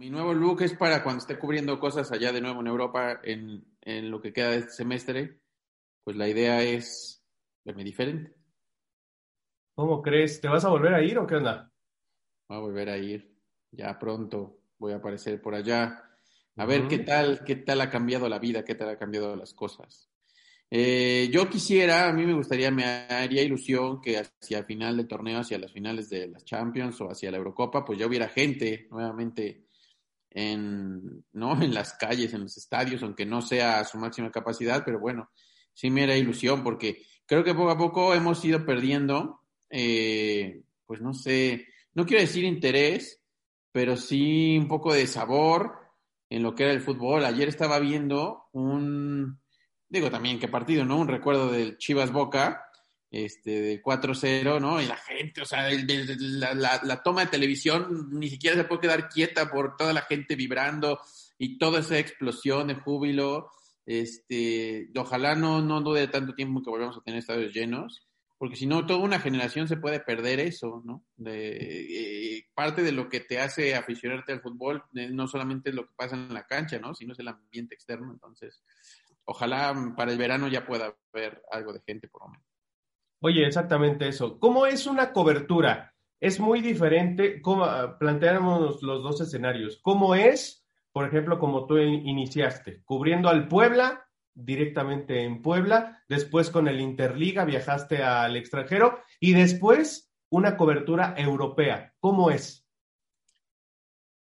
Mi nuevo look es para cuando esté cubriendo cosas allá de nuevo en Europa en, en lo que queda de este semestre. Pues la idea es verme diferente. ¿Cómo crees? ¿Te vas a volver a ir o qué onda? Voy a volver a ir. Ya pronto voy a aparecer por allá. A ver qué tal, qué tal ha cambiado la vida, qué tal ha cambiado las cosas. Eh, yo quisiera, a mí me gustaría, me haría ilusión que hacia final del torneo, hacia las finales de las Champions o hacia la Eurocopa, pues ya hubiera gente nuevamente en, ¿no? en las calles, en los estadios, aunque no sea a su máxima capacidad, pero bueno, sí me era ilusión porque creo que poco a poco hemos ido perdiendo, eh, pues no sé, no quiero decir interés, pero sí un poco de sabor en lo que era el fútbol. Ayer estaba viendo un, digo también qué partido, ¿no? Un recuerdo del Chivas Boca, este, de 4-0, ¿no? Y la gente, o sea, la, toma de televisión ni siquiera se puede quedar quieta por toda la gente vibrando y toda esa explosión de júbilo. Este, ojalá no, no dure tanto tiempo que volvamos a tener estadios llenos, porque si no, toda una generación se puede perder eso, ¿no? De, eh, parte de lo que te hace aficionarte al fútbol eh, no solamente es lo que pasa en la cancha, ¿no? Sino es el ambiente externo. Entonces, ojalá para el verano ya pueda haber algo de gente por lo menos. Oye, exactamente eso. ¿Cómo es una cobertura? Es muy diferente, como planteamos los dos escenarios. ¿Cómo es, por ejemplo, como tú iniciaste, cubriendo al Puebla, directamente en Puebla, después con el Interliga viajaste al extranjero y después una cobertura europea? ¿Cómo es?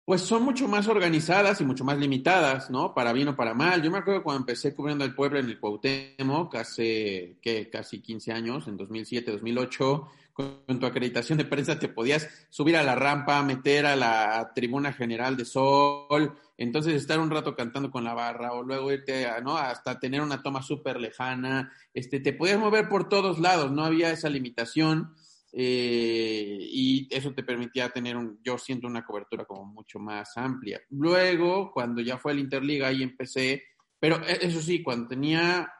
Pues son mucho más organizadas y mucho más limitadas, ¿no? Para bien o para mal. Yo me acuerdo cuando empecé cubriendo el pueblo en el Cuauhtémoc hace, ¿qué? Casi 15 años, en 2007, 2008, con tu acreditación de prensa te podías subir a la rampa, meter a la tribuna general de sol, entonces estar un rato cantando con la barra o luego irte, a, ¿no? Hasta tener una toma súper lejana, este, te podías mover por todos lados, no había esa limitación. Eh, y eso te permitía tener, un, yo siento, una cobertura como mucho más amplia. Luego, cuando ya fue el Interliga, ahí empecé, pero e, eso sí, cuando tenía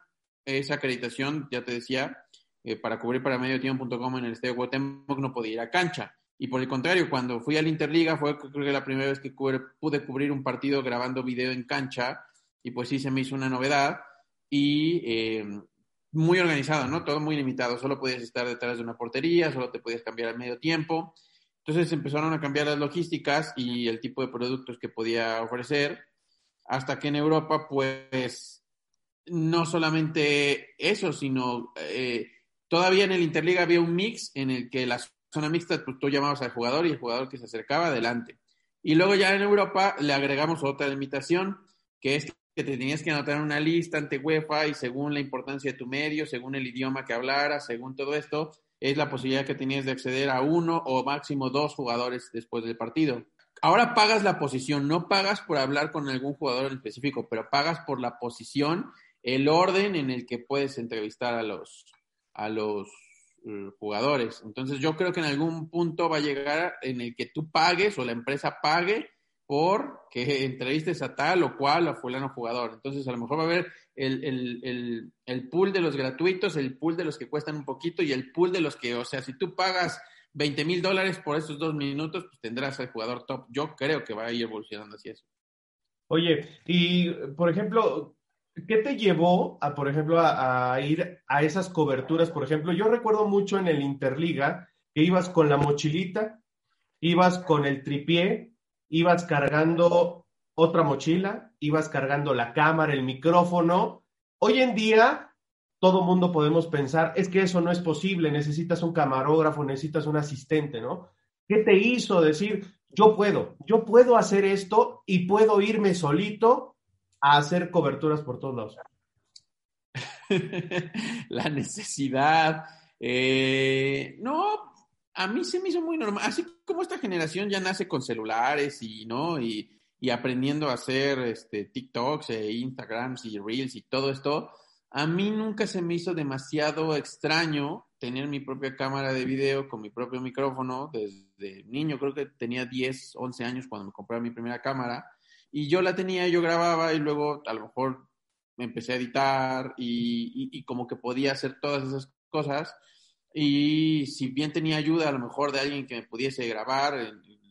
esa acreditación, ya te decía, eh, para cubrir para mediotiempo.com en el Estadio Guatemala no podía ir a cancha. Y por el contrario, cuando fui al Interliga fue creo que la primera vez que pude cubrir un partido grabando video en cancha y pues sí se me hizo una novedad y eh, muy organizado, ¿no? Todo muy limitado. Solo podías estar detrás de una portería, solo te podías cambiar al medio tiempo. Entonces empezaron a cambiar las logísticas y el tipo de productos que podía ofrecer, hasta que en Europa, pues, no solamente eso, sino eh, todavía en el Interliga había un mix en el que la zona mixta, pues tú llamabas al jugador y el jugador que se acercaba adelante. Y luego ya en Europa le agregamos otra limitación, que es que te tenías que anotar una lista ante UEFA y según la importancia de tu medio, según el idioma que hablaras, según todo esto, es la posibilidad que tenías de acceder a uno o máximo dos jugadores después del partido. Ahora pagas la posición, no pagas por hablar con algún jugador en específico, pero pagas por la posición, el orden en el que puedes entrevistar a los, a los eh, jugadores. Entonces yo creo que en algún punto va a llegar en el que tú pagues o la empresa pague por que entrevistes a tal o cual o fulano jugador. Entonces, a lo mejor va a haber el, el, pool de los gratuitos, el pool de los que cuestan un poquito y el pool de los que, o sea, si tú pagas 20 mil dólares por esos dos minutos, pues tendrás al jugador top. Yo creo que va a ir evolucionando así eso. Oye, y por ejemplo, ¿qué te llevó a, por ejemplo, a, a ir a esas coberturas? Por ejemplo, yo recuerdo mucho en el Interliga que ibas con la mochilita, ibas con el tripié, ibas cargando otra mochila, ibas cargando la cámara, el micrófono. Hoy en día, todo mundo podemos pensar, es que eso no es posible, necesitas un camarógrafo, necesitas un asistente, ¿no? ¿Qué te hizo decir, yo puedo, yo puedo hacer esto y puedo irme solito a hacer coberturas por todos lados? la necesidad. Eh, no, a mí se me hizo muy normal, así como esta generación ya nace con celulares y, ¿no? Y, aprendiendo a hacer este, TikToks e Instagrams y Reels y todo esto, a mí nunca se me hizo demasiado extraño tener mi propia cámara de video con mi propio micrófono desde niño, creo que tenía 10, 11 años cuando me compré mi primera cámara y yo la tenía, yo grababa y luego a lo mejor me empecé a editar y, y como que podía hacer todas esas cosas y si bien tenía ayuda a lo mejor de alguien que me pudiese grabar,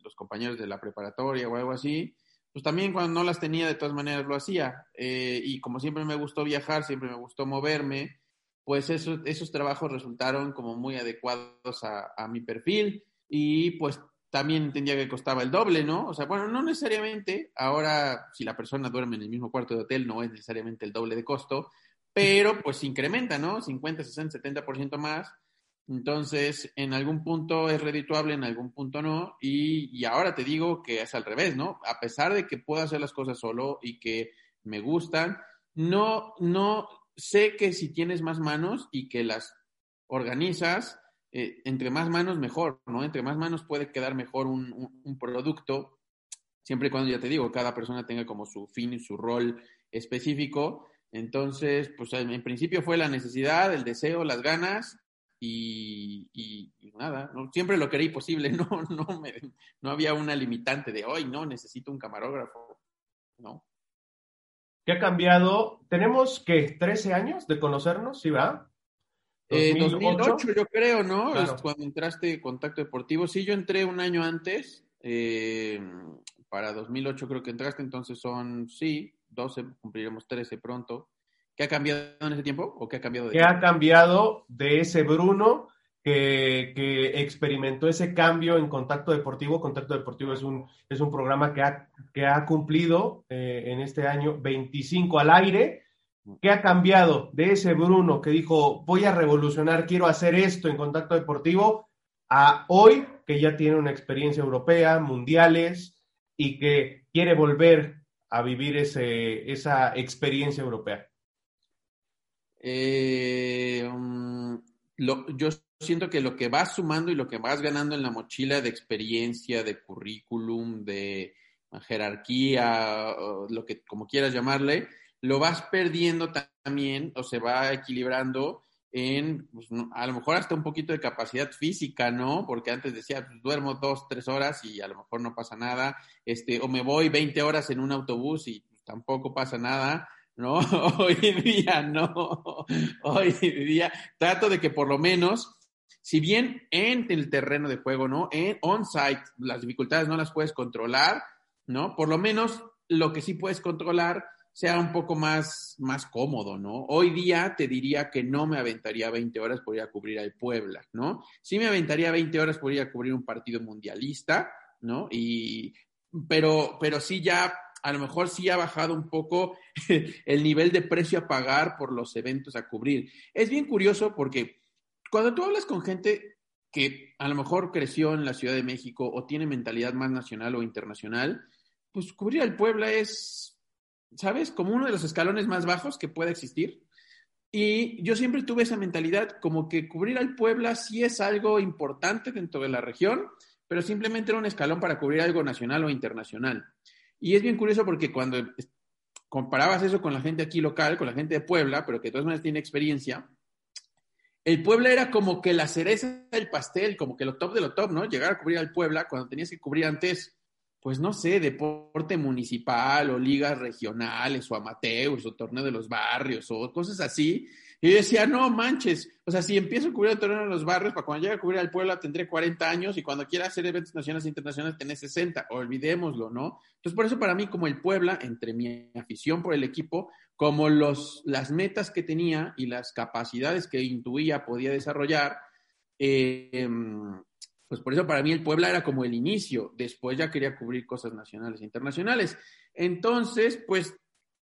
los compañeros de la preparatoria o algo así, pues también cuando no las tenía, de todas maneras lo hacía. Eh, y como siempre me gustó viajar, siempre me gustó moverme, pues eso, esos trabajos resultaron como muy adecuados a, a mi perfil y pues también entendía que costaba el doble, ¿no? O sea, bueno, no necesariamente, ahora si la persona duerme en el mismo cuarto de hotel no es necesariamente el doble de costo, pero pues incrementa, ¿no? 50, 60, 70% más. Entonces, en algún punto es redituable, en algún punto no. Y, y, ahora te digo que es al revés, ¿no? A pesar de que puedo hacer las cosas solo y que me gustan, no, no sé que si tienes más manos y que las organizas, eh, entre más manos mejor, ¿no? Entre más manos puede quedar mejor un, un, un, producto, siempre y cuando, ya te digo, cada persona tenga como su fin y su rol específico. Entonces, pues en principio fue la necesidad, el deseo, las ganas y, y, y nada, ¿no? siempre lo quería posible, no, no, me, no había una limitante de hoy, no, necesito un camarógrafo, ¿no? ¿Qué ha cambiado? ¿Tenemos que 13 años de conocernos? ¿Sí, va? Eh, 2008, yo creo, ¿no? Claro. Cuando entraste en Contacto Deportivo. Sí, yo entré un año antes. Eh, para 2008 creo que entraste, entonces son, sí, 12, cumpliremos 13 pronto. ¿Qué ha cambiado en ese tiempo? ¿O qué ha cambiado de ¿Qué ha cambiado de ese Bruno que, que, experimentó ese cambio en Contacto Deportivo? Contacto Deportivo es un, es un programa que ha, que ha cumplido eh, en este año 25 al aire ¿Qué ha cambiado de ese Bruno que dijo, voy a revolucionar, quiero hacer esto en contacto deportivo, a hoy que ya tiene una experiencia europea, mundiales, y que quiere volver a vivir ese, esa experiencia europea? Eh, um, lo, yo siento que lo que vas sumando y lo que vas ganando en la mochila de experiencia, de currículum, de jerarquía, lo que como quieras llamarle, lo vas perdiendo también o se va equilibrando en, pues, a lo mejor hasta un poquito de capacidad física, ¿no? Porque antes decía, pues, duermo dos, tres horas y a lo mejor no pasa nada, este, o me voy 20 horas en un autobús y pues, tampoco pasa nada, ¿no? Hoy día no, hoy día trato de que por lo menos, si bien en el terreno de juego, ¿no? En on-site, las dificultades no las puedes controlar, ¿no? Por lo menos lo que sí puedes controlar sea un poco más, más cómodo, ¿no? Hoy día te diría que no me aventaría 20 horas por ir a cubrir al Puebla, ¿no? Sí me aventaría 20 horas por ir a cubrir un partido mundialista, ¿no? Y, pero, pero sí ya, a lo mejor sí ha bajado un poco el nivel de precio a pagar por los eventos a cubrir. Es bien curioso porque cuando tú hablas con gente que a lo mejor creció en la Ciudad de México o tiene mentalidad más nacional o internacional, pues cubrir al Puebla es ¿sabes? Como uno de los escalones más bajos que pueda existir. Y yo siempre tuve esa mentalidad, como que cubrir al Puebla sí es algo importante dentro de la región, pero simplemente era un escalón para cubrir algo nacional o internacional. Y es bien curioso porque cuando comparabas eso con la gente aquí local, con la gente de Puebla, pero que de todas maneras tiene experiencia, el Puebla era como que la cereza del pastel, como que lo top de lo top, ¿no? Llegar a cubrir al Puebla cuando tenías que cubrir antes pues no sé, deporte municipal o ligas regionales o amateurs o torneo de los barrios o cosas así. Y yo decía, no manches, o sea, si empiezo a cubrir el torneo de los barrios, para cuando llegue a cubrir al pueblo tendré 40 años y cuando quiera hacer eventos nacionales e internacionales tendré 60, olvidémoslo, ¿no? Entonces, por eso para mí como el Puebla, entre mi afición por el equipo, como los, las metas que tenía y las capacidades que intuía podía desarrollar, eh, pues por eso para mí el Puebla era como el inicio, después ya quería cubrir cosas nacionales e internacionales. Entonces, pues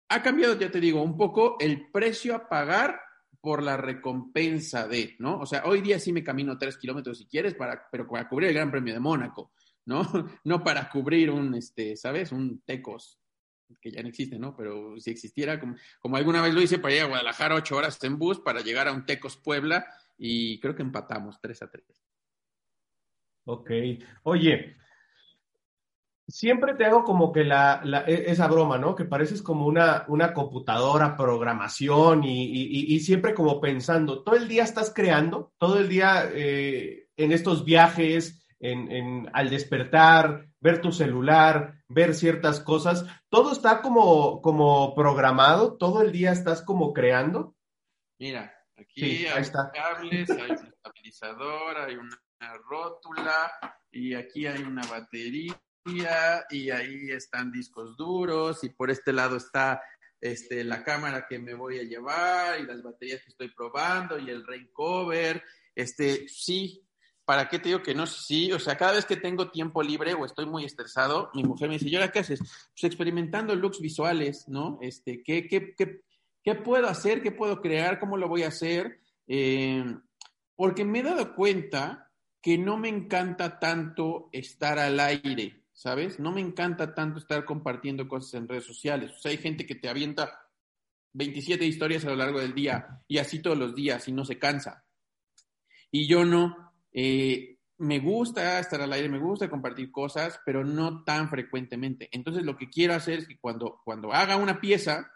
ha cambiado, ya te digo, un poco el precio a pagar por la recompensa de, ¿no? O sea, hoy día sí me camino tres kilómetros si quieres, para, pero para cubrir el Gran Premio de Mónaco, ¿no? No para cubrir un, este, ¿sabes? Un Tecos, que ya no existe, ¿no? Pero si existiera, como, como alguna vez lo hice para ir a Guadalajara ocho horas en bus para llegar a un Tecos Puebla y creo que empatamos tres a tres. Ok. Oye, siempre te hago como que la, la, e, esa broma, ¿no? Que pareces como una, una computadora, programación y, y, y, siempre como pensando, todo el día estás creando, todo el día eh, en estos viajes, en, en, al despertar, ver tu celular, ver ciertas cosas, todo está como, como programado, todo el día estás como creando. Mira, aquí sí, hay está. cables, hay un estabilizador, hay una rótula y aquí hay una batería y ahí están discos duros y por este lado está este, la cámara que me voy a llevar y las baterías que estoy probando y el rain cover. Este, sí, ¿para qué te digo que no? Sí, o sea, cada vez que tengo tiempo libre o estoy muy estresado, mi mujer me dice, ¿y ahora qué haces? Pues experimentando looks visuales, ¿no? Este, ¿qué, qué, qué, qué puedo hacer? ¿Qué puedo crear? ¿Cómo lo voy a hacer? Eh, porque me he dado cuenta que no me encanta tanto estar al aire. ¿Sabes? No me encanta tanto estar compartiendo cosas en redes sociales. O hay gente que te avienta 27 historias a lo largo del día y así todos los días y no se cansa. Y yo no. Eh, me gusta estar al aire, me gusta compartir cosas, pero no tan frecuentemente. Entonces, lo que quiero hacer es que cuando, cuando haga una pieza,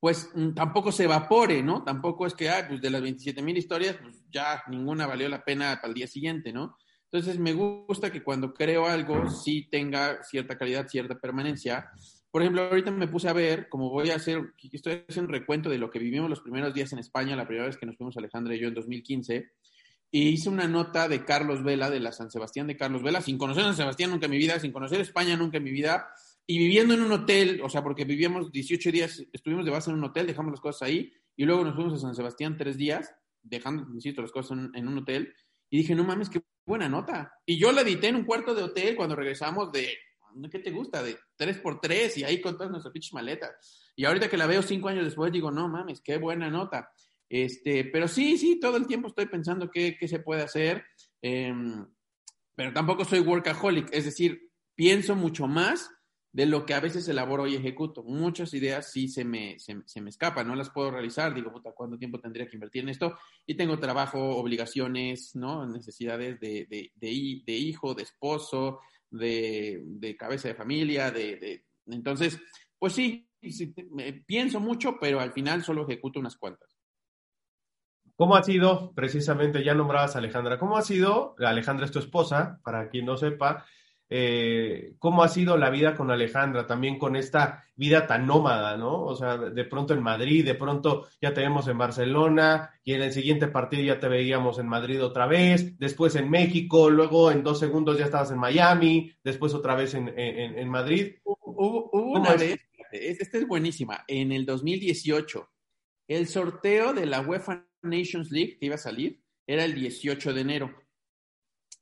pues mm, tampoco se evapore, ¿no? Tampoco es que, ah, pues de las 27 mil historias, pues ya ninguna valió la pena para el día siguiente, ¿no? Entonces, me gusta que cuando creo algo sí tenga cierta calidad, cierta permanencia. Por ejemplo, ahorita me puse a ver, como voy a hacer, estoy haciendo un recuento de lo que vivimos los primeros días en España, la primera vez que nos fuimos Alejandra y yo en 2015, y hice una nota de Carlos Vela, de la San Sebastián de Carlos Vela, sin conocer a San Sebastián nunca en mi vida, sin conocer España nunca en mi vida, y viviendo en un hotel, o sea, porque vivíamos 18 días, estuvimos de base en un hotel, dejamos las cosas ahí, y luego nos fuimos a San Sebastián tres días, dejando, insisto, las cosas en, en un hotel, y dije, no mames, qué buena nota. Y yo la edité en un cuarto de hotel cuando regresamos de, ¿qué te gusta? De 3x3 y ahí con todas nuestras pinches maletas. Y ahorita que la veo cinco años después, digo, no mames, qué buena nota. Este, pero sí, sí, todo el tiempo estoy pensando qué, qué se puede hacer. Em, pero tampoco soy workaholic, es decir, pienso mucho más de lo que a veces elaboro y ejecuto. Muchas ideas sí se me, se, me escapan, no las puedo realizar. Digo, puta, ¿cuánto tiempo tendría que invertir en esto? Y tengo trabajo, obligaciones, ¿no? Necesidades de, de, de, hijo, de esposo, de, cabeza de familia, de, Entonces, pues sí, pienso mucho, pero al final solo ejecuto unas cuantas. ¿Cómo ha sido, precisamente, ya nombrabas a Alejandra, cómo ha sido, Alejandra es tu esposa, para quien no sepa, eh, cómo ha sido la vida con Alejandra, también con esta vida tan nómada, ¿no? O sea, de pronto en Madrid, de pronto ya te vemos en Barcelona y en el siguiente partido ya te veíamos en Madrid otra vez, después en México, luego en dos segundos ya estabas en Miami, después otra vez en, en, Madrid. Hubo, una vez, esta es buenísima, en el 2018, el sorteo de la UEFA Nations League que iba a salir era el 18 de enero.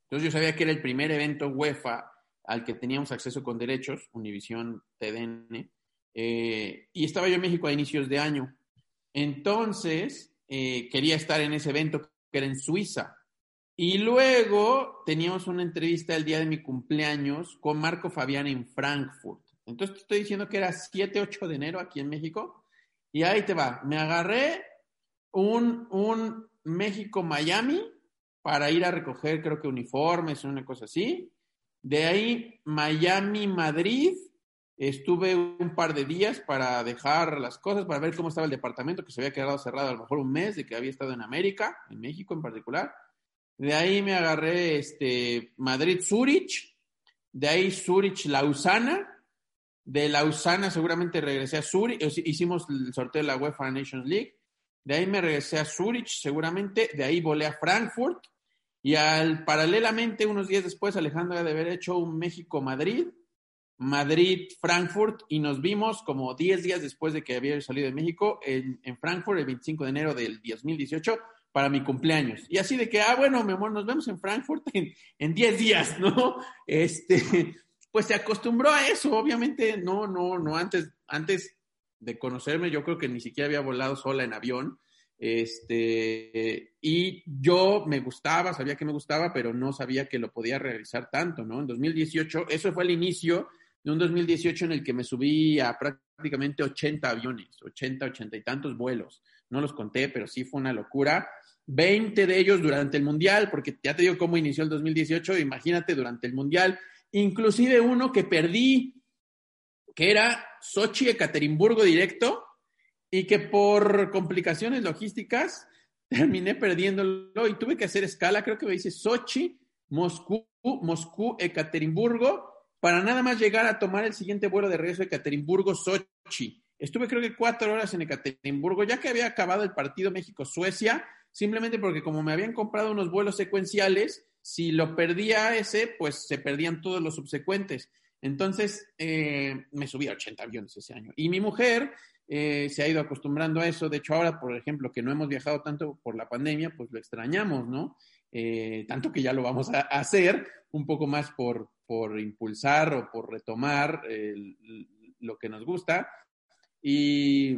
Entonces yo sabía que era el primer evento UEFA al que teníamos acceso con derechos, Univisión TDN, eh, y estaba yo en México a inicios de año. Entonces, eh, quería estar en ese evento que era en Suiza. Y luego teníamos una entrevista el día de mi cumpleaños con Marco Fabián en Frankfurt. Entonces te estoy diciendo que era 7, 8 de enero aquí en México. Y ahí te va. Me agarré un, un México-Miami para ir a recoger, creo que uniformes, una cosa así. De ahí, Miami, Madrid. Estuve un par de días para dejar las cosas, para ver cómo estaba el departamento, que se había quedado cerrado a lo mejor un mes de que había estado en América, en México en particular. De ahí me agarré este, Madrid, Zurich. De ahí Zurich, Lausana. De Lausana seguramente regresé a Zurich. Hicimos el sorteo de la UEFA Nations League. De ahí me regresé a Zurich seguramente. De ahí volé a Frankfurt. Y al, paralelamente, unos días después, Alejandro de haber hecho un México-Madrid, Madrid-Frankfurt, y nos vimos como 10 días después de que había salido de México en, en, Frankfurt, el 25 de enero del 2018, para mi cumpleaños. Y así de que, ah, bueno, mi amor, nos vemos en Frankfurt en, en 10 días, ¿no? Este, pues se acostumbró a eso, obviamente, no, no, no, antes, antes de conocerme, yo creo que ni siquiera había volado sola en avión. Este, y yo me gustaba, sabía que me gustaba, pero no sabía que lo podía realizar tanto, ¿no? En 2018, eso fue el inicio de un 2018 en el que me subí a prácticamente 80 aviones, 80, 80 y tantos vuelos. No los conté, pero sí fue una locura. 20 de ellos durante el Mundial, porque ya te digo cómo inició el 2018, imagínate durante el Mundial, inclusive uno que perdí, que era Sochi-Ekaterimburgo directo, y que por complicaciones logísticas terminé perdiéndolo y tuve que hacer escala, creo que me dice Sochi, Moscú, Moscú, Ekaterimburgo, para nada más llegar a tomar el siguiente vuelo de regreso a Ekaterimburgo, Sochi. Estuve creo que cuatro horas en Ekaterimburgo, ya que había acabado el partido México-Suecia, simplemente porque como me habían comprado unos vuelos secuenciales, si lo perdía ese, pues se perdían todos los subsecuentes. Entonces, eh, me subí a 80 aviones ese año. Y mi mujer eh, se ha ido acostumbrando a eso. De hecho, ahora, por ejemplo, que no hemos viajado tanto por la pandemia, pues lo extrañamos, ¿no? Eh, tanto que ya lo vamos a hacer, un poco más por, por impulsar o por retomar lo que nos gusta. Y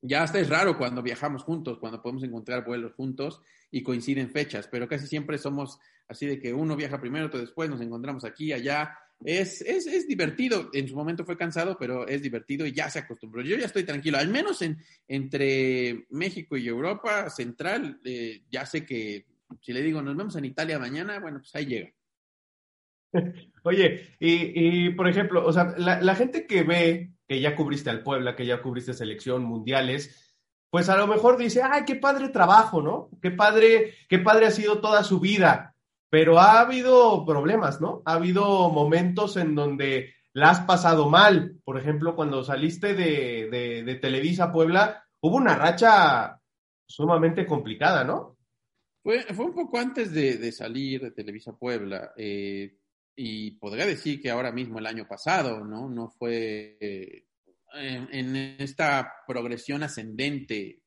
ya hasta es raro cuando viajamos juntos, cuando podemos encontrar vuelos juntos y coinciden fechas, pero casi siempre somos así de que uno viaja primero, otro después, nos encontramos aquí, allá. Es, es, es, divertido, en su momento fue cansado, pero es divertido y ya se acostumbró. Yo ya estoy tranquilo, al menos en, entre México y Europa Central, eh, ya sé que si le digo nos vemos en Italia mañana, bueno, pues ahí llega. Oye, y, y por ejemplo, o sea, la, la gente que ve que ya cubriste al Puebla, que ya cubriste selección, mundiales, pues a lo mejor dice, ay, qué padre trabajo, ¿no? Qué padre, qué padre ha sido toda su vida. Pero ha habido problemas, ¿no? Ha habido momentos en donde la has pasado mal. Por ejemplo, cuando saliste de, de, Televisa Puebla, hubo una racha sumamente complicada, ¿no? Fue, un poco antes de, de salir de Televisa Puebla. Eh, y podría decir que ahora mismo el año pasado, ¿no? No fue eh, en, esta progresión ascendente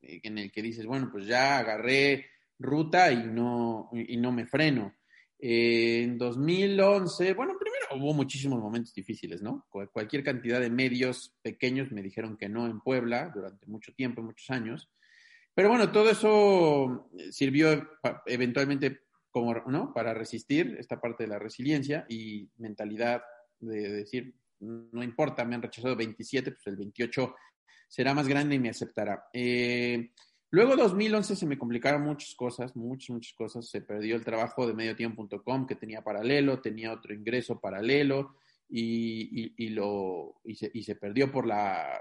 eh, en el que dices, bueno, pues ya agarré ruta y no, y no me freno. Eh, en 2011, bueno, primero hubo muchísimos momentos difíciles, ¿no? Cualquier cantidad de medios pequeños me dijeron que no en Puebla durante mucho tiempo, muchos años. Pero bueno, todo eso sirvió eventualmente como, ¿no? Para resistir esta parte de la resiliencia y mentalidad de decir, no importa, me han rechazado 27, pues el 28 será más grande y me aceptará. Eh, luego 2011 se me complicaron muchas cosas, muchas, muchas cosas. Se perdió el trabajo de mediotiempo.com que tenía paralelo, tenía otro ingreso paralelo y, lo, y se, y se perdió por la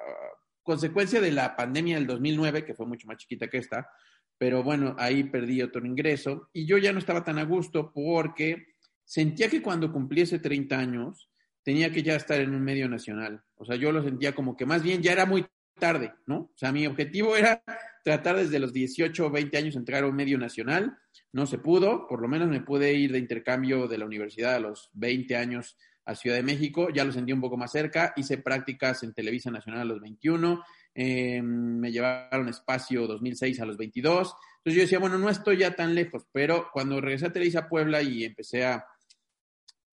consecuencia de la pandemia del 2009, que fue mucho más chiquita que esta, pero bueno, ahí perdí otro ingreso y yo ya no estaba tan a gusto porque sentía que cuando cumpliese 30 años tenía que ya estar en un medio nacional. O sea, yo lo sentía como que más bien ya era muy tarde, ¿no? O sea, mi objetivo era tratar desde los 18 o 20 años entrar a un medio nacional. No se pudo, por lo menos me pude ir de intercambio de la universidad a los 20 años a Ciudad de México, ya lo sentí un poco más cerca, hice prácticas en Televisa Nacional a los 21 eh, me llevaron espacio 2006 a los 22. Entonces yo decía, bueno, no estoy ya tan lejos, pero cuando regresé a Televisa Puebla y empecé a,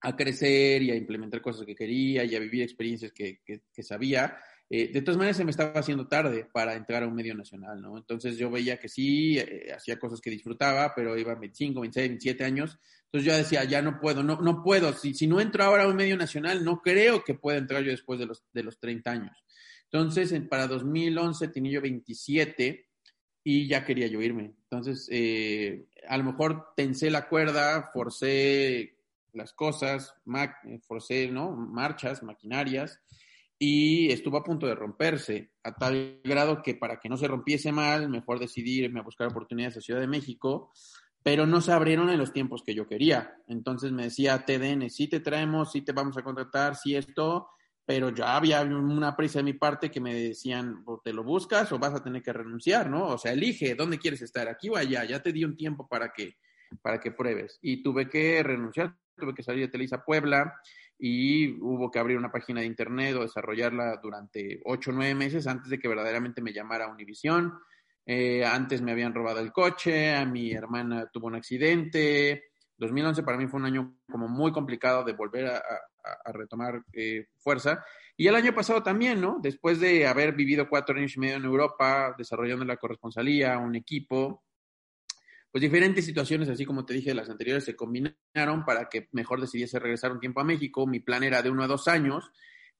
a crecer y a implementar cosas que quería y a vivir experiencias que, que, sabía, eh, de todas maneras se me estaba haciendo tarde para entrar a un medio nacional, ¿no? Entonces yo veía que sí, eh, hacía cosas que disfrutaba, pero iba 25, 26, 27 años. Entonces yo decía, ya no puedo, no, no puedo. Si, si no entro ahora a un medio nacional, no creo que pueda entrar yo después de los, de los 30 años. Entonces, para 2011 tenía yo 27 y ya quería yo irme. Entonces, eh, a lo mejor tensé la cuerda, forcé las cosas, forcé ¿no? marchas, maquinarias, y estuvo a punto de romperse, a tal grado que para que no se rompiese mal, mejor decidí irme a buscar oportunidades en Ciudad de México, pero no se abrieron en los tiempos que yo quería. Entonces me decía TDN, sí te traemos, sí te vamos a contratar, sí esto, pero ya había una prisa de mi parte que me decían, o te lo buscas o vas a tener que renunciar, ¿no? O sea, elige dónde quieres estar, aquí o allá, ya te di un tiempo para que, para que pruebes. Y tuve que renunciar, tuve que salir de Televisa Puebla y hubo que abrir una página de internet o desarrollarla durante ocho o nueve meses antes de que verdaderamente me llamara Univisión. Eh, antes me habían robado el coche, a mi hermana tuvo un accidente. 2011 para mí fue un año como muy complicado de volver a, a, retomar eh, fuerza. Y el año pasado también, ¿no? Después de haber vivido cuatro años y medio en Europa, desarrollando la corresponsalía, un equipo, pues diferentes situaciones, así como te dije, las anteriores se combinaron para que mejor decidiese regresar un tiempo a México. Mi plan era de uno a dos años,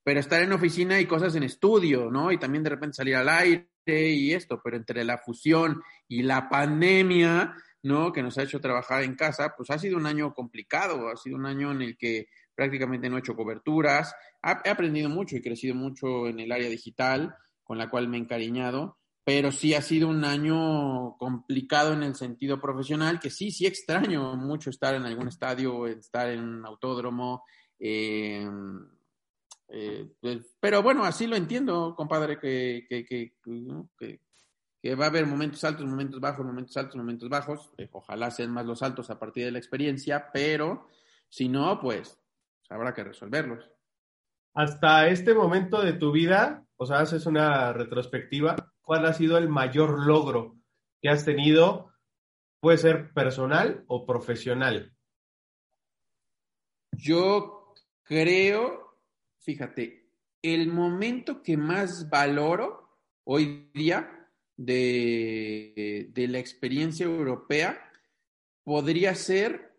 pero estar en oficina y cosas en estudio, ¿no? Y también de repente salir al aire y esto, pero entre la fusión y la pandemia, ¿no? Que nos ha hecho trabajar en casa, pues ha sido un año complicado, ha sido un año en el que prácticamente no he hecho coberturas. He aprendido mucho y crecido mucho en el área digital, con la cual me he encariñado, pero sí ha sido un año complicado en el sentido profesional, que sí, sí extraño mucho estar en algún estadio, estar en un autódromo. Eh, eh, pues, pero bueno, así lo entiendo, compadre, que, que, que, que va a haber momentos altos, momentos bajos, momentos altos, momentos bajos. Eh, ojalá sean más los altos a partir de la experiencia, pero si no, pues habrá que resolverlos. Hasta este momento de tu vida, o sea, haces una retrospectiva, ¿cuál ha sido el mayor logro que has tenido? Puede ser personal o profesional. Yo creo, fíjate, el momento que más valoro hoy día de, de la experiencia europea podría ser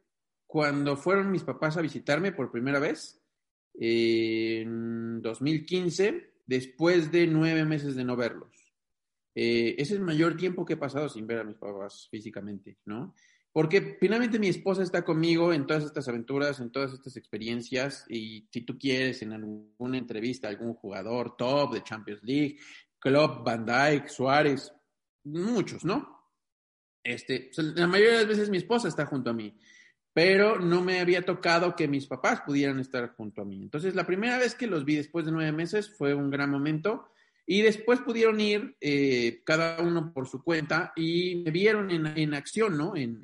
cuando fueron mis papás a visitarme por primera vez en 2015, después de nueve meses de no verlos. Eh, ese es el mayor tiempo que he pasado sin ver a mis papás físicamente, ¿no? Porque finalmente mi esposa está conmigo en todas estas aventuras, en todas estas experiencias, y si tú quieres en alguna entrevista algún jugador top de Champions League, Club, Van Dijk, Suárez, muchos, ¿no? Este, la mayoría de las veces mi esposa está junto a mí pero no me había tocado que mis papás pudieran estar junto a mí. Entonces, la primera vez que los vi después de nueve meses fue un gran momento y después pudieron ir eh, cada uno por su cuenta y me vieron en, acción, ¿no? En,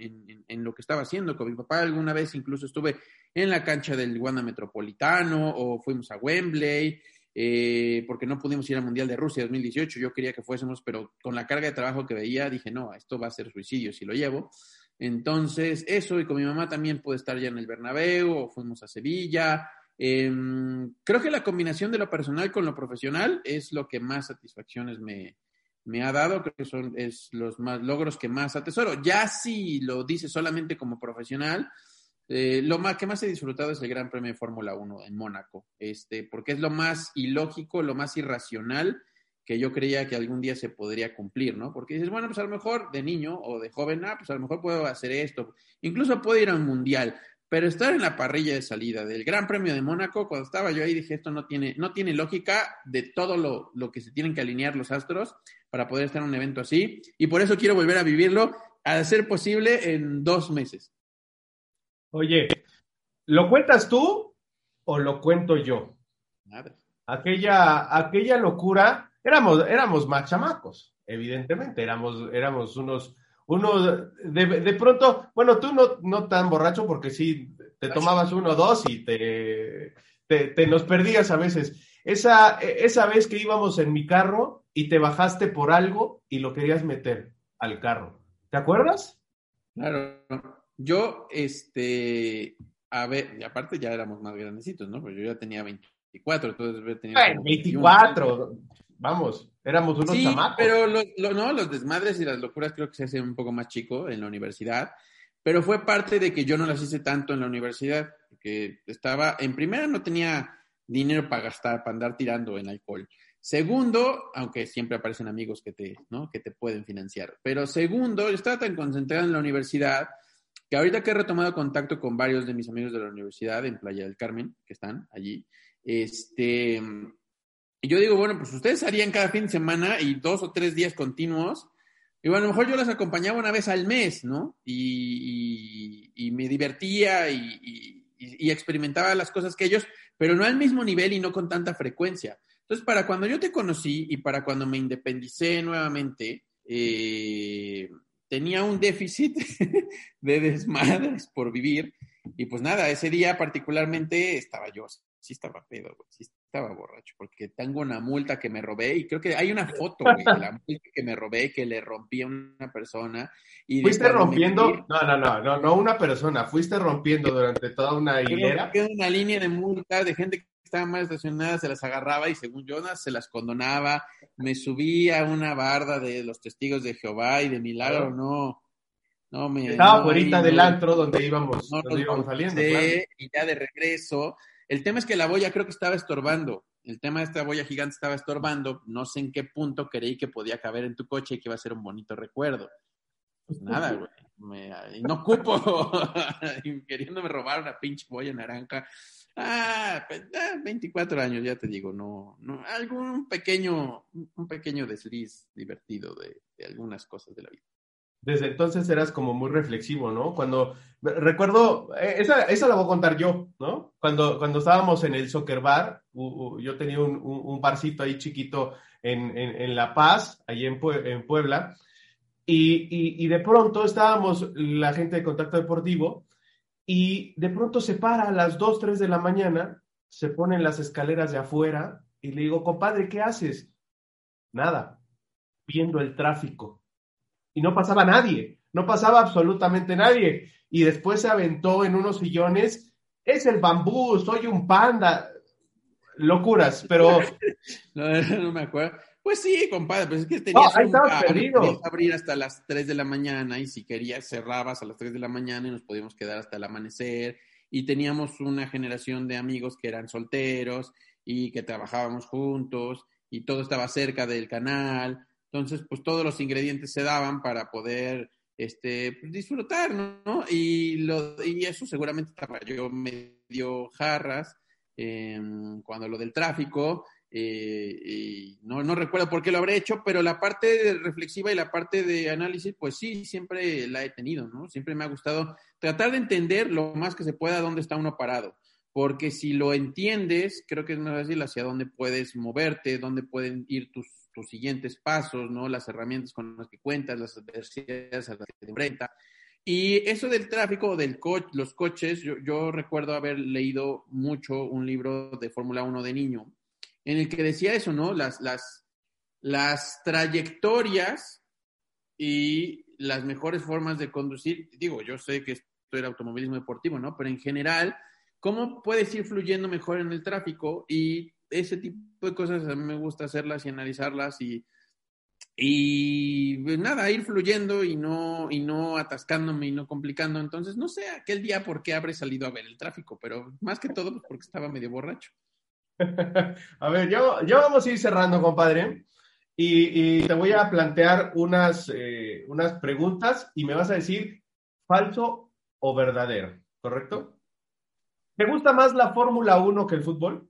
lo que estaba haciendo con mi papá. Alguna vez incluso estuve en la cancha del Wanda Metropolitano o fuimos a Wembley. Eh, porque no pudimos ir al Mundial de Rusia 2018, yo quería que fuésemos, pero con la carga de trabajo que veía dije, no, esto va a ser suicidio si lo llevo. Entonces, eso, y con mi mamá también pude estar ya en el Bernabéu, o fuimos a Sevilla. Em, creo que la combinación de lo personal con lo profesional es lo que más satisfacciones me, ha dado, creo que son es los más logros que más atesoro. Ya si lo dice solamente como profesional, eh, lo más que más he disfrutado es el Gran Premio de Fórmula 1 en Mónaco, este, porque es lo más ilógico, lo más irracional que yo creía que algún día se podría cumplir, ¿no? Porque dices, bueno, pues a lo mejor de niño o de joven, ah, pues a lo mejor puedo hacer esto, incluso puedo ir a un mundial, pero estar en la parrilla de salida del Gran Premio de Mónaco, cuando estaba yo ahí dije, esto no tiene, no tiene lógica de todo lo, lo que se tienen que alinear los astros para poder estar en un evento así, y por eso quiero volver a vivirlo, a ser posible en dos meses. Oye, ¿lo cuentas tú o lo cuento yo? Nada. Aquella, aquella locura éramos, éramos más chamacos, evidentemente, éramos, éramos unos, uno de, pronto, bueno, tú no, no tan borracho porque sí, te tomabas uno o dos y te, te, nos perdías a veces. Esa, esa vez que íbamos en mi carro y te bajaste por algo y lo querías meter al carro. ¿Te acuerdas? Claro. Yo, este, a ver, y aparte ya éramos más grandecitos, ¿no? Pues yo ya tenía 24, entonces tenía... 24, vamos, éramos unos sí, Pero no, los desmadres y las locuras creo que se hacen un poco más chico en la universidad, pero fue parte de que yo no las hice tanto en la universidad, porque estaba, en primera no tenía dinero para gastar, para andar tirando en alcohol. Segundo, aunque siempre aparecen amigos que te, ¿no? que te pueden financiar, pero segundo, yo estaba tan concentrado en la universidad que ahorita que he retomado contacto con varios de mis amigos de la universidad en Playa del Carmen, que están allí, este, y yo digo, bueno, pues ustedes harían cada fin de semana y dos o tres días continuos. Y bueno, a lo mejor yo las acompañaba una vez al mes, ¿no? Y, me divertía y, y, experimentaba las cosas que ellos, pero no al mismo nivel y no con tanta frecuencia. Entonces, para cuando yo te conocí y para cuando me independicé nuevamente, eh, tenía un déficit de desmadres por vivir. Y pues nada, ese día particularmente estaba yo, sí estaba pedo, sí estaba borracho, porque tengo una multa que me robé y creo que hay una foto, güey, de la multa que me robé que le rompí a una persona. Y ¿Fuiste rompiendo? No, no, no, no, no una persona, fuiste rompiendo durante toda una hilera. Una línea de multas de gente que estaba mal estacionada, se las agarraba y según Jonas se las condonaba. Me subí a una barda de los testigos de Jehová y de milagro no. No, me, Estaba no, del antro donde íbamos, donde íbamos saliendo. Y ya de regreso, el tema es que la boya creo que estaba estorbando. El tema de esta boya gigante estaba estorbando. No sé en qué punto creí que podía caber en tu coche y que iba a ser un bonito recuerdo. Pues nada, güey. no cupo. queriéndome robar una pinche boya naranja. Ah, 24 pues, años, ya te digo, no, no, algún pequeño, un pequeño desliz divertido de, de algunas cosas de la vida. Desde entonces eras como muy reflexivo, ¿no? Cuando recuerdo, eh, esa, esa la voy a contar yo, ¿no? Cuando, cuando estábamos en el soccer bar, yo tenía un, un, barcito ahí chiquito en, en, La Paz, allí en, en Puebla, y, y, de pronto estábamos la gente de Contacto Deportivo, y de pronto se para a las 2, 3 de la mañana, se pone en las escaleras de afuera, y le digo, compadre, ¿qué haces? Nada, viendo el tráfico. Y no pasaba nadie, no pasaba absolutamente nadie. Y después se aventó en unos sillones, es el bambú, soy un panda. Locuras, pero... no, me acuerdo. Pues sí, compadre, pues es que tenías que abrir hasta las 3 de la mañana y si querías cerrabas a las 3 de la mañana y nos podíamos quedar hasta el amanecer y teníamos una generación de amigos que eran solteros y que trabajábamos juntos y todo estaba cerca del canal. Entonces, pues todos los ingredientes se daban para poder este, pues, disfrutar, ¿no? Y, lo, y eso seguramente estaba yo medio jarras em, cuando lo del tráfico. Eh, y no, no recuerdo por qué lo habré hecho, pero la parte reflexiva y la parte de análisis, pues sí, siempre la he tenido, ¿no? Siempre me ha gustado tratar de entender lo más que se pueda dónde está uno parado porque si lo entiendes, creo que es más fácil hacia dónde puedes moverte, dónde pueden ir tus, tus siguientes pasos, ¿no? Las herramientas con las que cuentas, las adversidades a las que te enfrentas. Y eso del tráfico, del co los coches, yo, yo, recuerdo haber leído mucho un libro de Fórmula 1 de niño, en el que decía eso, ¿no? Las, las, las trayectorias y las mejores formas de conducir, digo, yo sé que esto era automovilismo deportivo, ¿no? Pero en general, ¿Cómo puedes ir fluyendo mejor en el tráfico? Y ese tipo de cosas a mí me gusta hacerlas y analizarlas y, y pues nada, ir fluyendo y no, y no atascándome y no complicando. Entonces, no sé aquel día por qué habré salido a ver el tráfico, pero más que todo pues porque estaba medio borracho. a ver, yo, yo vamos a ir cerrando, compadre. Y, te voy a plantear unas, eh, unas preguntas y me vas a decir falso o verdadero, ¿correcto? ¿Te gusta más la Fórmula 1 que el fútbol?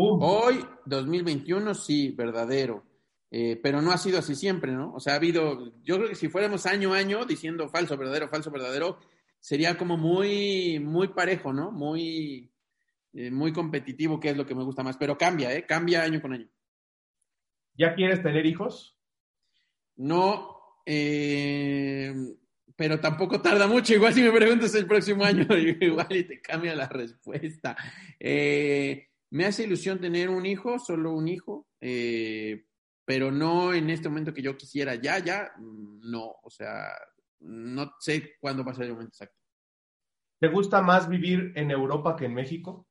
Hoy, 2021, sí, verdadero. Eh, pero no ha sido así siempre, ¿no? O sea, ha habido, yo creo que si fuéramos año a año diciendo falso, verdadero, falso, verdadero, sería como muy, muy parejo, ¿no? Muy, eh, muy competitivo, que es lo que me gusta más. Pero cambia, ¿eh? Cambia año con año. ¿Ya quieres tener hijos? No, eh, pero tampoco tarda mucho. Igual si me preguntas el próximo año, igual y te cambia la respuesta. Eh, me hace ilusión tener un hijo, solo un hijo, eh, pero no en este momento que yo quisiera. Ya, ya, no. O sea, no sé cuándo va a ser el momento exacto. ¿Te gusta más vivir en Europa que en México?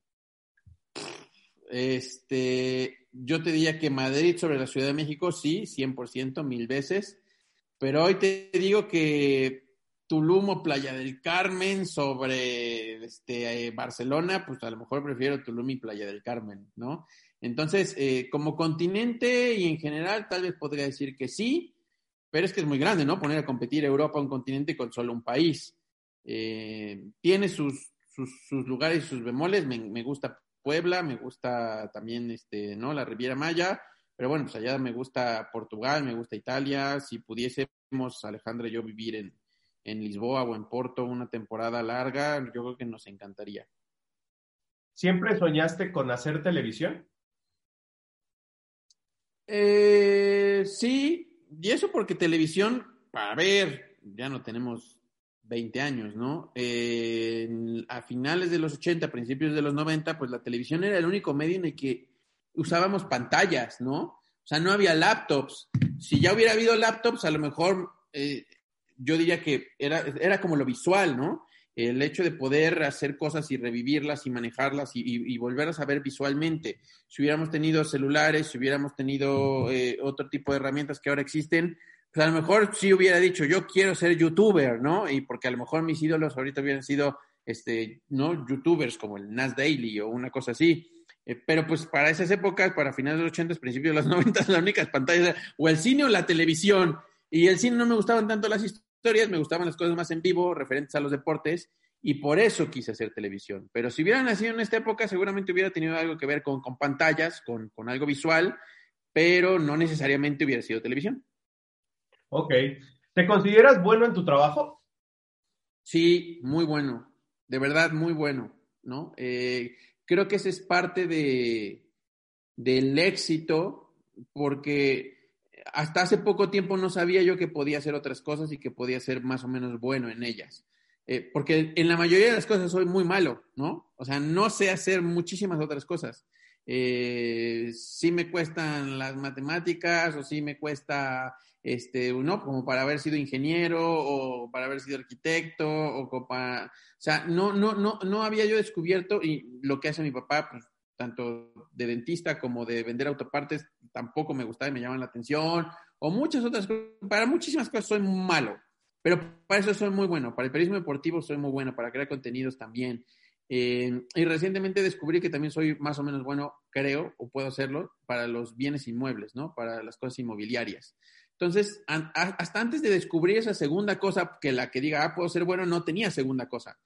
Este, yo te diría que Madrid sobre la Ciudad de México, sí, 100%, mil veces. Pero hoy te digo que Tulum o Playa del Carmen sobre este, eh, Barcelona, pues a lo mejor prefiero Tulum y Playa del Carmen, ¿no? Entonces, eh, como continente y en general, tal vez podría decir que sí, pero es que es muy grande, ¿no? Poner a competir Europa un continente con solo un país. Eh, tiene sus, sus, lugares y sus bemoles, me, me, gusta Puebla, me gusta también, este, ¿no? La Riviera Maya, pero bueno, pues allá me gusta Portugal, me gusta Italia, si pudiésemos, Alejandra y yo, vivir en, en Lisboa o en Porto una temporada larga, yo creo que nos encantaría. ¿Siempre soñaste con hacer televisión? Eh, sí, y eso porque televisión, para ver, ya no tenemos 20 años, ¿no? a finales de los 80, principios de los 90, pues la televisión era el único medio en el que usábamos pantallas, ¿no? O sea, no había laptops. Si ya hubiera habido laptops, a lo mejor eh, yo diría que era, era como lo visual, ¿no? El hecho de poder hacer cosas y revivirlas y manejarlas y, volverlas a ver visualmente. Si hubiéramos tenido celulares, si hubiéramos tenido eh, otro tipo de herramientas que ahora existen, pues a lo mejor sí hubiera dicho, yo quiero ser youtuber, ¿no? Y porque a lo mejor mis ídolos ahorita hubieran sido, este, ¿no? Youtubers como el Nas Daily o una cosa así. Eh, pero pues para esas épocas, para finales de los 80, principios de los 90, las únicas pantallas o el cine o la televisión. Y el cine no me gustaban tanto las historias historias, me gustaban las cosas más en vivo, referentes a los deportes, y por eso quise hacer televisión. Pero si hubiera nacido en esta época, seguramente hubiera tenido algo que ver con, con pantallas, con, con algo visual, pero no necesariamente hubiera sido televisión. Ok. ¿Te consideras bueno en tu trabajo? Sí, muy bueno. De verdad, muy bueno, ¿no? Eh, creo que ese es parte de, del éxito, porque hasta hace poco tiempo no sabía yo que podía hacer otras cosas y que podía ser más o menos bueno en ellas. Eh, porque en la mayoría de las cosas soy muy malo, ¿no? O sea, no sé hacer muchísimas otras cosas. Eh, sí me cuestan las matemáticas o sí me cuesta este, ¿no? Como para haber sido ingeniero o para haber sido arquitecto o para, o sea, no, no, no, no había yo descubierto y lo que hace mi papá, pues, tanto de dentista como de vender autopartes, tampoco me gustaba y me llaman la atención, o muchas otras cosas, para muchísimas cosas soy malo, pero para eso soy muy bueno, para el periodismo deportivo soy muy bueno, para crear contenidos también. Eh, y recientemente descubrí que también soy más o menos bueno, creo, o puedo hacerlo, para los bienes inmuebles, ¿no? Para las cosas inmobiliarias. Entonces, hasta antes de descubrir esa segunda cosa, que la que diga, ah, puedo ser bueno, no tenía segunda cosa.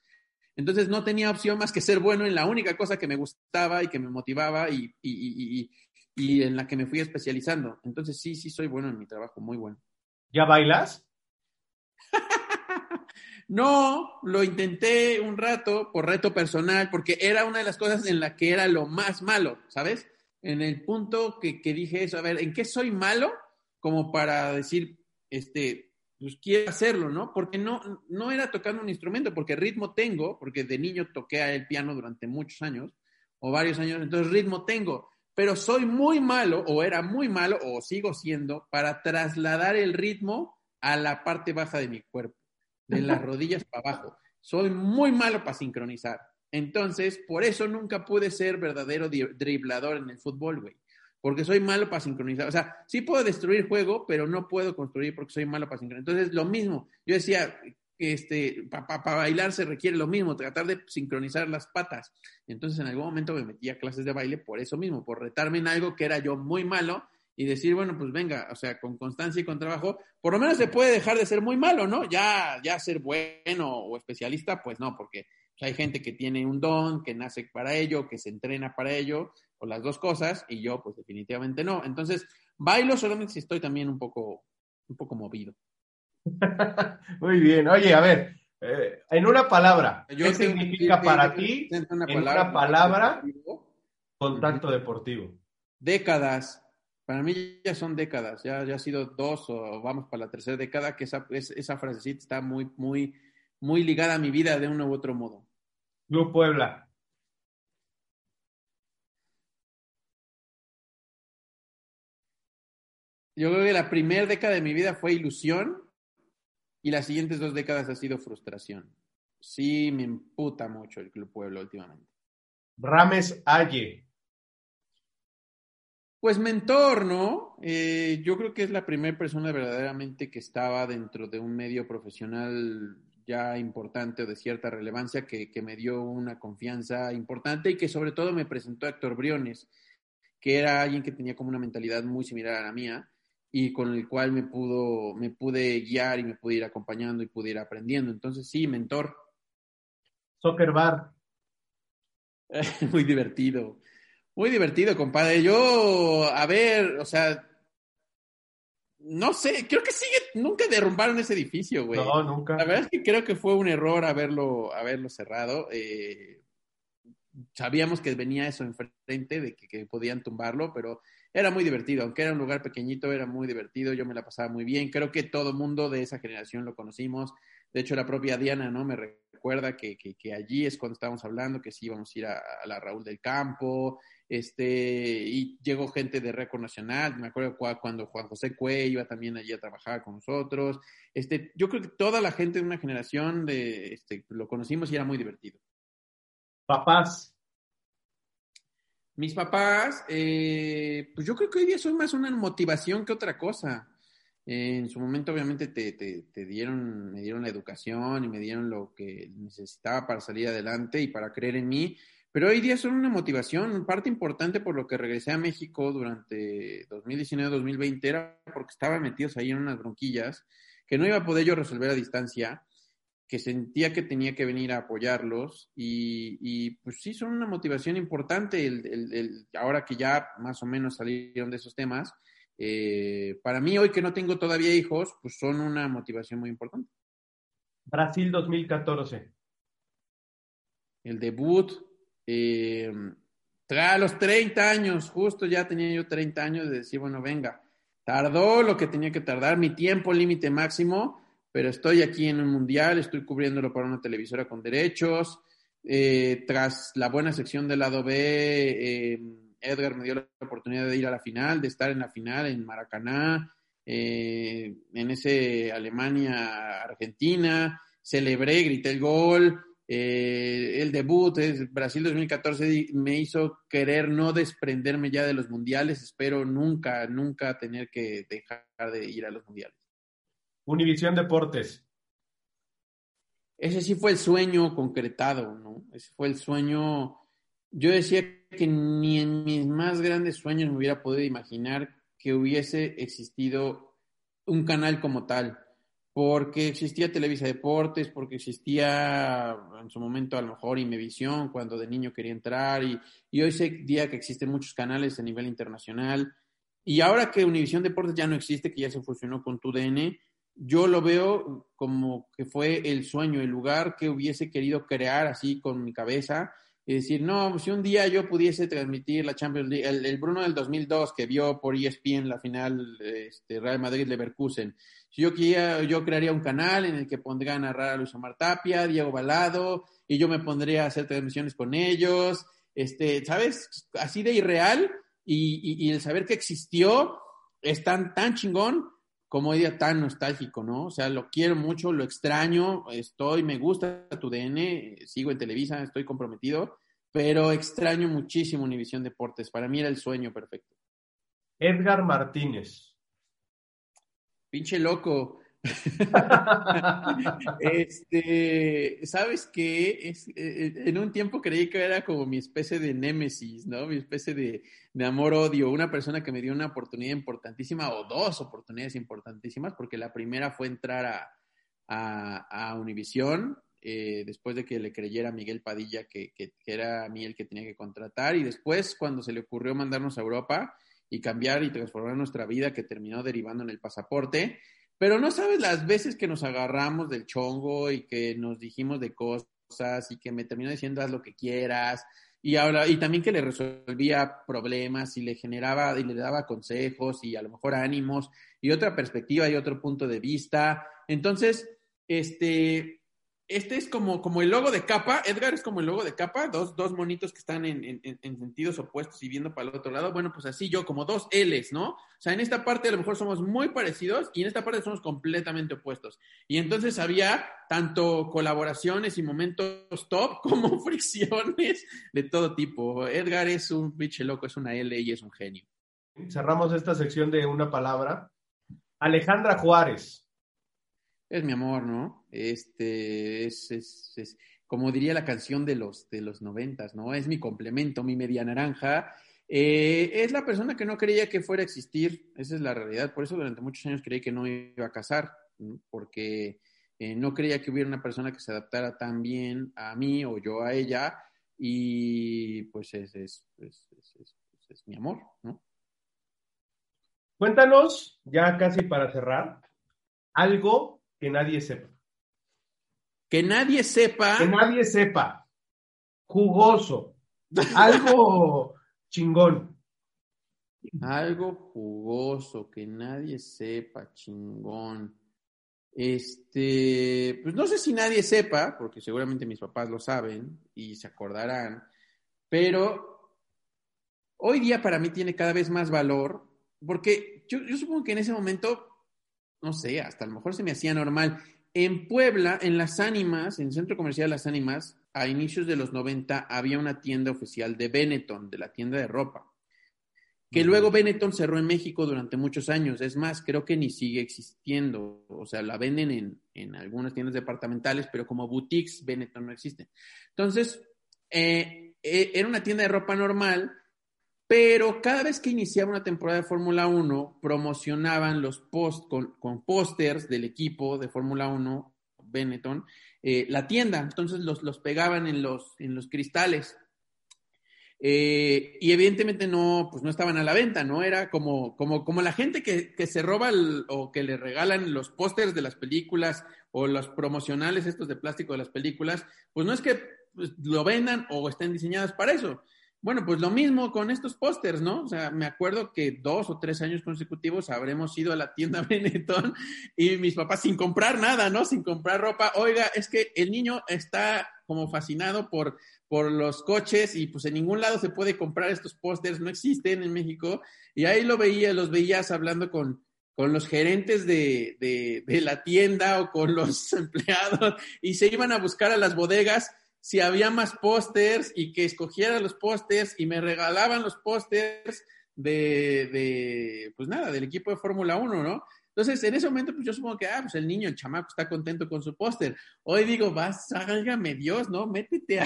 Entonces, no tenía opción más que ser bueno en la única cosa que me gustaba y que me motivaba y, y, en la que me fui especializando. Entonces, sí, sí, soy bueno en mi trabajo, muy bueno. ¿Ya bailas? no, lo intenté un rato por reto personal, porque era una de las cosas en la que era lo más malo, ¿sabes? En el punto que, que dije eso, a ver, ¿en qué soy malo? como para decir, este, pues quiero hacerlo, ¿no? Porque no, no era tocando un instrumento, porque ritmo tengo, porque de niño toqué el piano durante muchos años, o varios años, entonces ritmo tengo, pero soy muy malo, o era muy malo, o sigo siendo, para trasladar el ritmo a la parte baja de mi cuerpo, de las rodillas para abajo. Soy muy malo para sincronizar. Entonces, por eso nunca pude ser verdadero driblador en el fútbol, güey porque soy malo para sincronizar. O sea, sí puedo destruir juego, pero no puedo construir porque soy malo para sincronizar. Entonces, lo mismo. Yo decía, este, para bailar se requiere lo mismo, tratar de sincronizar las patas. Entonces, en algún momento me metí a clases de baile por eso mismo, por retarme en algo que era yo muy malo y decir, bueno, pues venga, o sea, con constancia y con trabajo, por lo menos se puede dejar de ser muy malo, ¿no? Ya, ya ser bueno o especialista, pues no, porque hay gente que tiene un don, que nace para ello, que se entrena para ello, o las dos cosas, y yo pues definitivamente no. Entonces, bailo solamente si estoy también un poco, un poco movido. Muy bien. Oye, a ver, eh, en una palabra, ¿qué significa para ti en una palabra, contacto deportivo? Décadas. Para mí ya son décadas, ya, ya ha sido dos o vamos para la tercera década, que esa, esa frasecita está muy, muy, muy ligada a mi vida de uno u otro modo. Club Puebla. Yo creo que la primera década de mi vida fue ilusión y las siguientes dos décadas ha sido frustración. Sí, me imputa mucho el Club Puebla últimamente. Rames Aye. Pues mentor, ¿no? Eh, yo creo que es la primera persona verdaderamente que estaba dentro de un medio profesional ya importante o de cierta relevancia que, me dio una confianza importante y que sobre todo me presentó a Héctor Briones, que era alguien que tenía como una mentalidad muy similar a la mía y con el cual me pudo, me pude guiar y me pude ir acompañando y pude ir aprendiendo. Entonces, sí, mentor. Soccer Bar. muy divertido. Muy divertido, compadre. Yo, a ver, o sea, no sé, creo que sigue, nunca derrumbaron ese edificio, güey. No, nunca. La verdad es que creo que fue un error haberlo, haberlo cerrado. Eh, sabíamos que venía eso enfrente, de que, podían tumbarlo, pero era muy divertido. Aunque era un lugar pequeñito, era muy divertido. Yo me la pasaba muy bien. Creo que todo mundo de esa generación lo conocimos. De hecho, la propia Diana, ¿no? Me recuerda que, que, allí es cuando estábamos hablando, que sí íbamos a ir a, a la Raúl del Campo, este, y llegó gente de récord nacional, me acuerdo cuando Juan José Cue iba también allí a trabajar con nosotros, este, yo creo que toda la gente de una generación de, este, lo conocimos y era muy divertido. Papás. Mis papás, eh, pues yo creo que hoy día son más una motivación que otra cosa. en su momento, obviamente, te, te, te, dieron, me dieron la educación y me dieron lo que necesitaba para salir adelante y para creer en mí. Pero hoy día son una motivación, parte importante por lo que regresé a México durante 2019-2020 era porque estaba metidos ahí en unas bronquillas que no iba a poder yo resolver a distancia, que sentía que tenía que venir a apoyarlos y, pues sí son una motivación importante el, ahora que ya más o menos salieron de esos temas, eh, para mí hoy que no tengo todavía hijos, pues son una motivación muy importante. Brasil 2014. El debut, eh, a los 30 años, justo ya tenía yo 30 años de decir, bueno, venga, tardó lo que tenía que tardar, mi tiempo límite máximo, pero estoy aquí en un mundial, estoy cubriéndolo para una televisora con derechos. Eh, tras la buena sección del lado B, eh, Edgar me dio la oportunidad de ir a la final, de estar en la final en Maracaná, eh, en ese Alemania-Argentina, celebré, grité el gol, eh, el debut es Brasil 2014 me hizo querer no desprenderme ya de los mundiales. Espero nunca, nunca tener que dejar de ir a los mundiales. Univisión Deportes. Ese sí fue el sueño concretado, ¿no? Ese fue el sueño. Yo decía que ni en mis más grandes sueños me hubiera podido imaginar que hubiese existido un canal como tal porque existía Televisa Deportes, porque existía en su momento a lo mejor Imevisión cuando de niño quería entrar y, hoy sé día que existen muchos canales a nivel internacional y ahora que Univisión Deportes ya no existe, que ya se fusionó con TUDN, yo lo veo como que fue el sueño, el lugar que hubiese querido crear así con mi cabeza y decir, no, si un día yo pudiese transmitir la Champions League, el, Bruno del 2002 que vio por ESPN la final este, Real Madrid-Leverkusen, si yo quería, yo crearía un canal en el que pondría a narrar a Luis Omar Tapia, Diego Balado, y yo me pondría a hacer transmisiones con ellos, este, ¿sabes? Así de irreal, y, y, el saber que existió es tan, tan chingón como día tan nostálgico, ¿no? O sea, lo quiero mucho, lo extraño, estoy, me gusta tu DN, sigo en Televisa, estoy comprometido, pero extraño muchísimo Univisión Deportes. Para mí era el sueño perfecto. Edgar Martínez. Pinche loco. este, ¿sabes qué? Eh, en un tiempo creí que era como mi especie de némesis, ¿no? Mi especie de, amor-odio, una persona que me dio una oportunidad importantísima o dos oportunidades importantísimas, porque la primera fue entrar a, a, Univisión, eh, después de que le creyera a Miguel Padilla que, que, era a mí el que tenía que contratar, y después cuando se le ocurrió mandarnos a Europa y cambiar y transformar nuestra vida, que terminó derivando en el pasaporte, pero no sabes las veces que nos agarramos del chongo y que nos dijimos de cosas y que me terminó diciendo haz lo que quieras. Y ahora, y también que le resolvía problemas y le generaba y le daba consejos y a lo mejor ánimos y otra perspectiva y otro punto de vista. Entonces, este, este es como, como el logo de capa, Edgar es como el logo de capa, dos, dos monitos que están en, en, sentidos opuestos y viendo para el otro lado. Bueno, pues así yo, como dos L's, ¿no? O sea, en esta parte a lo mejor somos muy parecidos y en esta parte somos completamente opuestos. Y entonces había tanto colaboraciones y momentos top como fricciones de todo tipo. Edgar es un biche loco, es una L y es un genio. Cerramos esta sección de una palabra. Alejandra Juárez es mi amor, ¿no? Este, es, es, es, como diría la canción de los, de los noventas, ¿no? Es mi complemento, mi media naranja. Eh, es la persona que no creía que fuera a existir, esa es la realidad. Por eso durante muchos años creí que no iba a casar, porque eh, no creía que hubiera una persona que se adaptara tan bien a mí o yo a ella, y pues es, es, es, es mi amor, ¿no? Cuéntanos, ya casi para cerrar, algo que nadie sepa. Que nadie sepa. Que nadie sepa. Jugoso. Algo chingón. Algo jugoso, que nadie sepa, chingón. Este, pues no sé si nadie sepa, porque seguramente mis papás lo saben y se acordarán, pero hoy día para mí tiene cada vez más valor, porque yo, yo supongo que en ese momento no sé, hasta a lo mejor se me hacía normal. En Puebla, en Las Ánimas, en el centro comercial Las Ánimas, a inicios de los 90 había una tienda oficial de Benetton, de la tienda de ropa, que luego Benetton cerró en México durante muchos años. Es más, creo que ni sigue existiendo. O sea, la venden en, en algunas tiendas departamentales, pero como boutiques Benetton no existe. Entonces, eh, eh, era una tienda de ropa normal pero cada vez que iniciaba una temporada de Fórmula 1, promocionaban los post con, pósters del equipo de Fórmula 1, Benetton, eh, la tienda. Entonces los, los pegaban en los, en los cristales. Eh, y evidentemente no, pues no estaban a la venta, ¿no? Era como, como, como la gente que, que se roba o que le regalan los pósters de las películas o los promocionales estos de plástico de las películas, pues no es que pues, lo vendan o estén diseñadas para eso. Bueno, pues lo mismo con estos pósters, ¿no? O sea, me acuerdo que dos o tres años consecutivos habremos ido a la tienda Benetton y mis papás sin comprar nada, ¿no? Sin comprar ropa. Oiga, es que el niño está como fascinado por, por los coches y pues en ningún lado se puede comprar estos pósters, no existen en México. Y ahí lo veía, los veías hablando con, con los gerentes de, de, de la tienda o con los empleados y se iban a buscar a las bodegas si había más pósters y que escogiera los pósters y me regalaban los pósters de, de, pues nada, del equipo de Fórmula 1, ¿no? Entonces, en ese momento, pues yo supongo que, ah, pues el niño, el chamaco está contento con su póster. Hoy digo, vas, hágame Dios, ¿no? Métete a,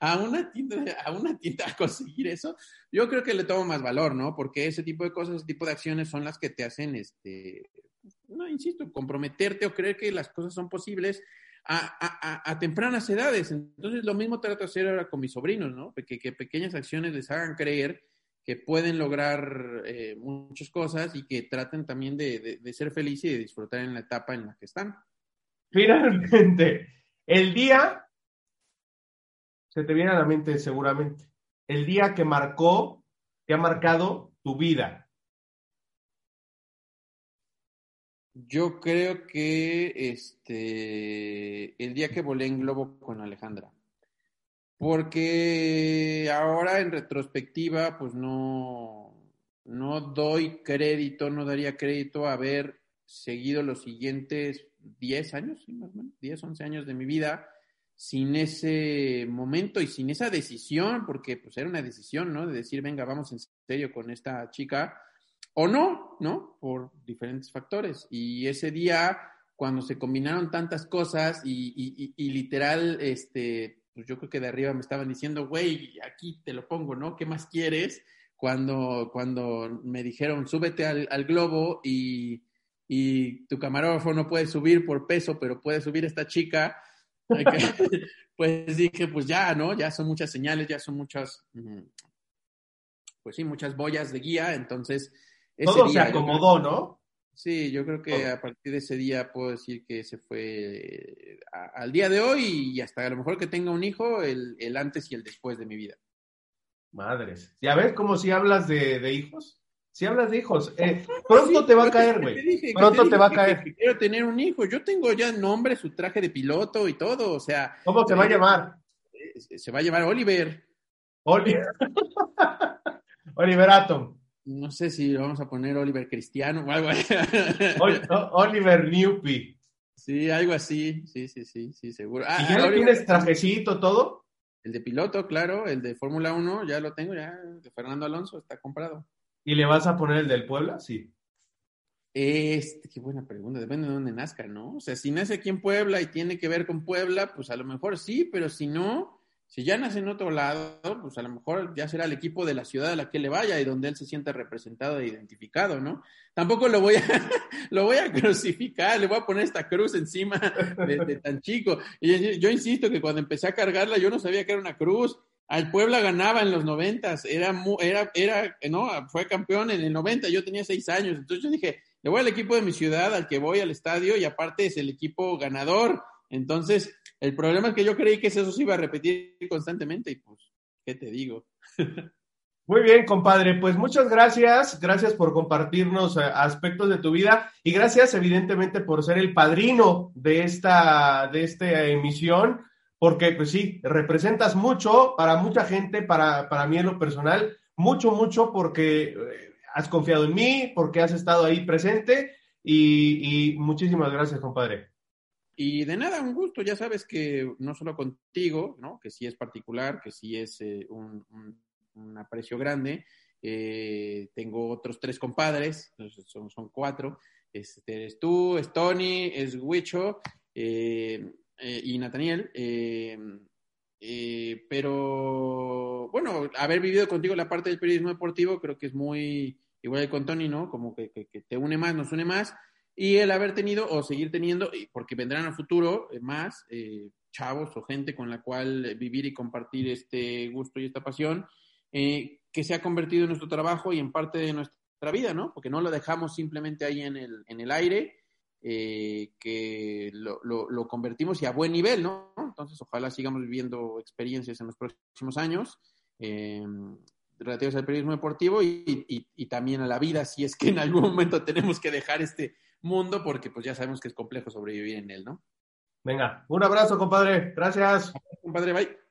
a, una tienda, a una tienda a conseguir eso. Yo creo que le tomo más valor, ¿no? Porque ese tipo de cosas, ese tipo de acciones son las que te hacen, este, no, insisto, comprometerte o creer que las cosas son posibles a, tempranas edades. Entonces, lo mismo trato de hacer ahora con mis sobrinos, ¿no? Que, que pequeñas acciones les hagan creer que pueden lograr eh, muchas cosas y que traten también de, de, ser felices y de disfrutar en la etapa en la que están. Finalmente, el día, se te viene a la mente seguramente, el día que marcó, que ha marcado tu vida. Yo creo que este el día que volé en globo con Alejandra. Porque ahora en retrospectiva, pues no, no doy crédito, no daría crédito a haber seguido los siguientes 10 años, más o menos, 10, 11 años de mi vida sin ese momento y sin esa decisión, porque pues era una decisión, ¿no? De decir, venga, vamos en serio con esta chica o no, ¿no? Por diferentes factores. Y ese día, cuando se combinaron tantas cosas y, literal, este, pues yo creo que de arriba me estaban diciendo, güey, aquí te lo pongo, ¿no? ¿Qué más quieres? Cuando, cuando me dijeron, súbete al, globo y, y, tu camarógrafo no puede subir por peso, pero puede subir esta chica, pues dije, pues ya, ¿no? Ya son muchas señales, ya son muchas, mm, pues sí, muchas boyas de guía, entonces todo se acomodó, ¿no? Sí, yo creo que a partir de ese día puedo decir que se fue eh, al día de hoy y hasta a lo mejor que tenga un hijo, el, antes y el después de mi vida. Madres. ¿Ya ves cómo si hablas de, hijos? Si hablas de hijos, eh, pronto te va a caer, güey. Pronto te, va a caer. quiero tener un hijo. Yo tengo ya nombre, su traje de piloto y todo, o sea. ¿Cómo se va a llamar? Eh, se va a llamar Oliver. Oliver. Oliver Atom no sé si vamos a poner Oliver Cristiano o algo así. Oliver Newpie. Sí, algo así, sí, sí, sí, sí, seguro. Ah, ¿Y ya lo tienes trajecito, todo? El de piloto, claro, el de Fórmula 1, ya lo tengo, ya, de Fernando Alonso, está comprado. ¿Y le vas a poner el del Puebla? Sí. Este, qué buena pregunta, depende de dónde nazca, ¿no? O sea, si nace aquí en Puebla y tiene que ver con Puebla, pues a lo mejor sí, pero si no, si ya nace en otro lado, pues a lo mejor ya será el equipo de la ciudad a la que le vaya y donde él se sienta representado e identificado, ¿no? Tampoco lo voy a, lo voy a crucificar, le voy a poner esta cruz encima de, tan chico. Y yo, insisto que cuando empecé a cargarla yo no sabía que era una cruz. Al Puebla ganaba en los noventas, era, era, era, no, fue campeón en el 90, yo tenía seis años. Entonces yo dije, le voy al equipo de mi ciudad, al que voy al estadio y aparte es el equipo ganador. Entonces, el problema es que yo creí que eso se iba a repetir constantemente y pues, ¿qué te digo? Muy bien, compadre. Pues muchas gracias. Gracias por compartirnos eh, aspectos de tu vida y gracias, evidentemente, por ser el padrino de esta, de esta emisión, porque, pues sí, representas mucho para mucha gente, para, para mí en lo personal, mucho, mucho, porque eh, has confiado en mí, porque has estado ahí presente y, y muchísimas gracias, compadre. Y de nada, un gusto, ya sabes que no solo contigo, ¿no? que sí es particular, que sí es eh, un, aprecio grande, eh, tengo otros tres compadres, son, son cuatro, este, eres tú, es Tony, es Huicho eh, y Nathaniel. pero bueno, haber vivido contigo la parte del periodismo deportivo creo que es muy, igual con Tony, ¿no? Como que, que te une más, nos une más y el haber tenido o seguir teniendo, porque vendrán a futuro eh, más eh, chavos o gente con la cual vivir y compartir este gusto y esta pasión. eh, que se ha convertido en nuestro trabajo y en parte de nuestra vida, ¿no? Porque no lo dejamos simplemente ahí en el, en el aire, eh, que lo, lo, convertimos y a buen nivel, ¿no? Entonces, ojalá sigamos viviendo experiencias en los próximos años eh, relativas al periodismo deportivo y, y, y, también a la vida, si es que en algún momento tenemos que dejar este mundo, porque pues ya sabemos que es complejo sobrevivir en él, ¿no? Venga, un abrazo, compadre. Gracias. Compadre, bye.